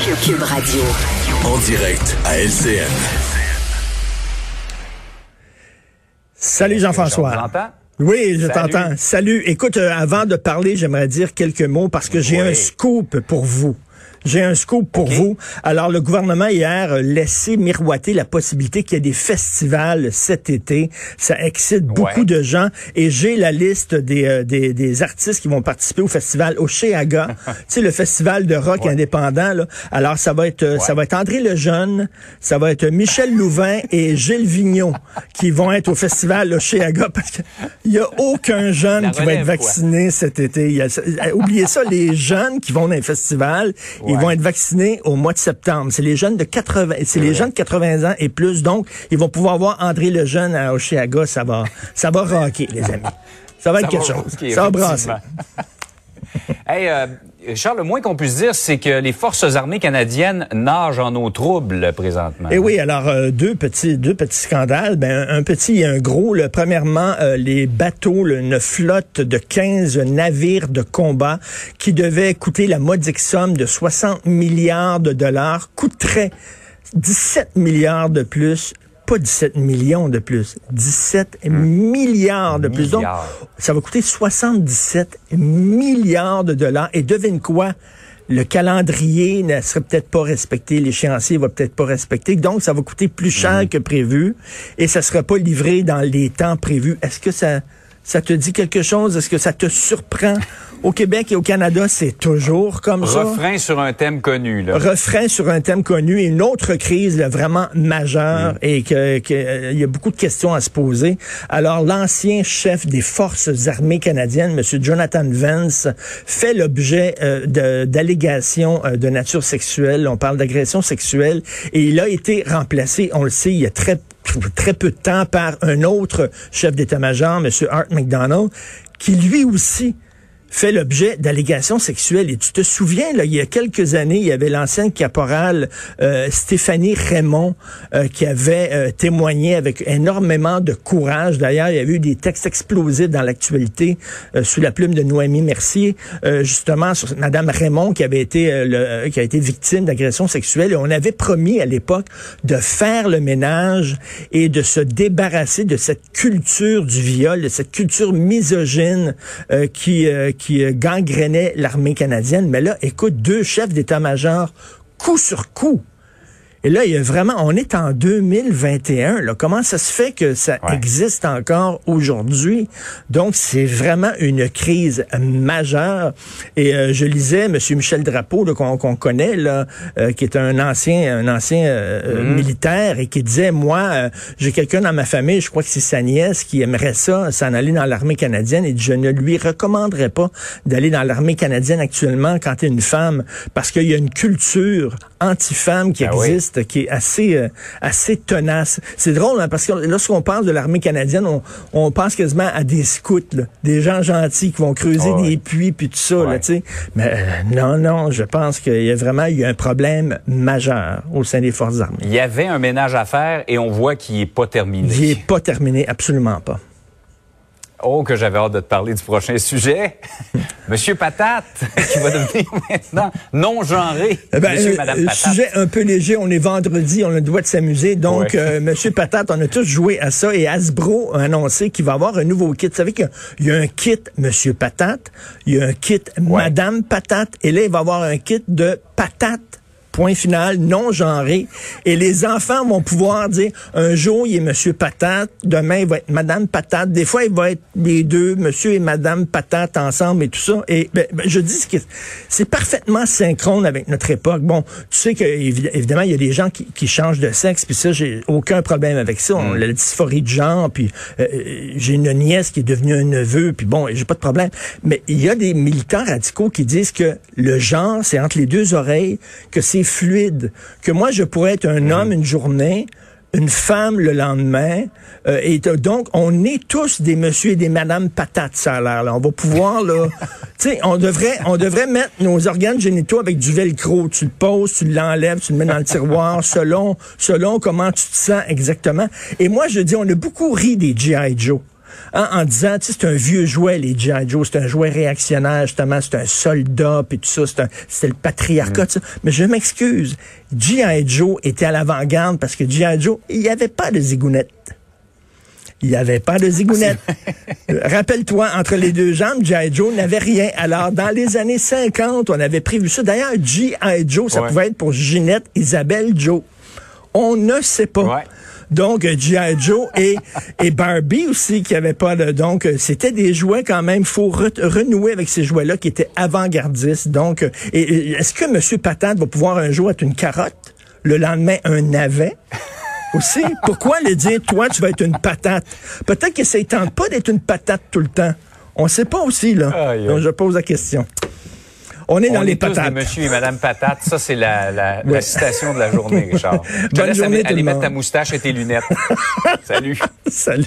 Cube Radio. En direct à LCN. Salut Jean-François. Oui, je t'entends. Salut. Écoute, euh, avant de parler, j'aimerais dire quelques mots parce que j'ai Oui. un scoop pour vous. J'ai un scoop pour vous. Alors, le gouvernement hier a laissé miroiter la possibilité qu'il y ait des festivals cet été. Ça excite beaucoup de gens. Et j'ai la liste des, euh, des, des artistes qui vont participer au festival Oceaga. tu sais, le festival de rock Ouais. indépendant. Là. Alors, ça va être euh, ça va être André Lejeune, ça va être Michel Louvain et Gilles Vigneault qui vont être au festival Oceaga parce qu'il n'y a aucun jeune La qui va être quoi. vacciné cet été. Il y a- euh, oubliez ça, les jeunes qui vont dans les festivals, ils vont être vaccinés au mois de septembre. C'est les jeunes de 80, c'est les jeunes de 80 ans et plus. Donc, ils vont pouvoir voir André Lejeune à Oceaga. Ça va, ça va rocker, les amis. Ça va être Ça quelque va chose. rocker, ça va brasser. hey, euh, Charles, le moins qu'on puisse dire, c'est que les forces armées canadiennes nagent en eau trouble présentement. Et Eh oui, alors euh, deux petits deux petits scandales, ben un, petit et un gros. Premièrement, euh, les bateaux, une flotte de 15 navires de combat qui devaient coûter la modique somme de 60 milliards de dollars coûteraient 17 milliards de plus. Pas 17 millions de plus, 17 milliards de plus. Donc, ça va coûter 77 milliards de dollars. Et devine quoi? Le calendrier ne serait peut-être pas respecté, l'échéancier va peut-être pas respecter, donc ça va coûter plus cher que prévu et ça sera pas livré dans les temps prévus. Est-ce que ça, ça te dit quelque chose? Est-ce que ça te surprend? Au Québec et au Canada, c'est toujours comme ça. Refrain sur un thème connu. Là. Refrain sur un thème connu et une autre crise là, vraiment majeure et que, que, euh, il y a beaucoup de questions à se poser. Alors l'ancien chef des forces armées canadiennes, M. Jonathan Vance, fait l'objet euh, de- d'allégations euh, de nature sexuelle. On parle d'agression sexuelle et il a été remplacé, on le sait, il y a très très peu de temps par un autre chef d'état-major, M. Art McDonald, qui lui aussi fait l'objet d'allégations sexuelles. Et tu te souviens, là, il y a quelques années, il y avait l'ancienne caporale euh, Stéphanie Raymond euh, qui avait euh, témoigné avec énormément de courage. D'ailleurs, il y avait eu des textes explosifs dans l'actualité euh, sous la plume de Noémie Mercier, euh, justement sur Madame Raymond qui avait été euh, le- qui a été victime d'agressions sexuelles. Et on avait promis à l'époque de faire le ménage et de se débarrasser de cette culture du viol, de cette culture misogyne qui qui euh, gangrénait l'armée canadienne. Mais là, écoute, deux chefs d'état-major, coup sur coup. Et là, il y a vraiment, on est en 2021. Là. Comment ça se fait que ça Ouais. existe encore aujourd'hui? Donc, c'est vraiment une crise majeure. Et euh, je lisais M. Michel Drapeau, qu'on connaît, là, euh, qui est un ancien, un ancien euh, euh, militaire, et qui disait, moi, euh, j'ai quelqu'un dans ma famille, je crois que c'est sa nièce, qui aimerait ça, s'en aller dans l'armée canadienne, et je ne lui recommanderais pas d'aller dans l'armée canadienne actuellement quand tu es une femme, parce qu'il y a une culture anti-femme qui Ah oui. Qui est assez, euh, assez tenace. C'est drôle, hein, parce que lorsqu'on parle de l'armée canadienne, on, on pense quasiment à des scouts, là, des gens gentils qui vont creuser Ah ouais. des puits puis tout ça, là, Ouais. tu sais. Mais euh, non, non, je pense qu'il y a vraiment eu un problème majeur au sein des forces armées. Il y avait un ménage à faire et on voit qu'il n'est pas terminé. Il n'est pas terminé, absolument pas. Oh, que j'avais hâte de te parler du prochain sujet. Monsieur Patate, qui va devenir maintenant non-genré. Eh ben, Monsieur et euh, Madame euh, Patate. sujet un peu léger, on est vendredi, on a le droit de s'amuser. Donc, Ouais. euh, Monsieur Patate, on a tous joué à ça et Hasbro a annoncé qu'il va avoir un nouveau kit. Vous savez qu'il y y a un kit Monsieur Patate, il y a un kit Madame Patate, et là, il va avoir un kit de patates point final, non genré. Et les enfants vont pouvoir dire, un jour, il est Monsieur Patate, demain, il va être Madame Patate. Des fois, il va être les deux, Monsieur et Madame Patate ensemble et tout ça. Et ben, ben, je dis que c'est parfaitement synchrone avec notre époque. Bon, tu sais que évidemment, il y a des gens qui, qui changent de sexe, puis ça, j'ai aucun problème avec ça. On, la dysphorie de genre, puis euh, j'ai une nièce qui est devenue un neveu, puis bon, j'ai pas de problème. Mais il y a des militants radicaux qui disent que le genre, c'est entre les deux oreilles, que c'est fluide, que moi, je pourrais être un homme une journée, une femme le lendemain. Euh, et donc, on est tous des monsieur et des madame patates, ça a l'air. Là. On va pouvoir, là... tu sais, on devrait, on devrait mettre nos organes génitaux avec du velcro. Tu le poses, tu l'enlèves, tu le mets dans le tiroir, selon, selon comment tu te sens exactement. Et moi, je dis, on a beaucoup ri des G.I. Joe. Hein, en disant, tu sais, c'est un vieux jouet, les G.I. Joe, c'est un jouet réactionnaire, justement, c'est un soldat, puis tout ça, c'est le patriarcat, mm. Mais je m'excuse, G.I. Joe était à l'avant-garde parce que G.I. Joe, il n'y avait pas de zigounette. Il n'y avait pas de zigounette. Rappelle-toi, entre les deux jambes, G.I. Joe n'avait rien. Alors, dans les années 50, on avait prévu ça. D'ailleurs, G.I. Joe, ça pouvait être pour Ginette Isabelle Joe. On ne sait pas. Donc, G.I. Joe et, et Barbie aussi, qui avait pas de... Donc, c'était des jouets quand même. faut renouer avec ces jouets-là qui étaient avant-gardistes. Donc, et, est-ce que M. Patate va pouvoir un jour être une carotte, le lendemain un navet? aussi. Pourquoi le dire, toi, tu vas être une patate? Peut-être que ça ne tente pas d'être une patate tout le temps. On ne sait pas aussi, là. Donc, je pose la question. On est dans les patates. monsieur et madame patate. Ça, c'est la, la, citation de la journée, Richard. Je te laisse aller, mettre ta moustache et tes lunettes. Salut. Salut.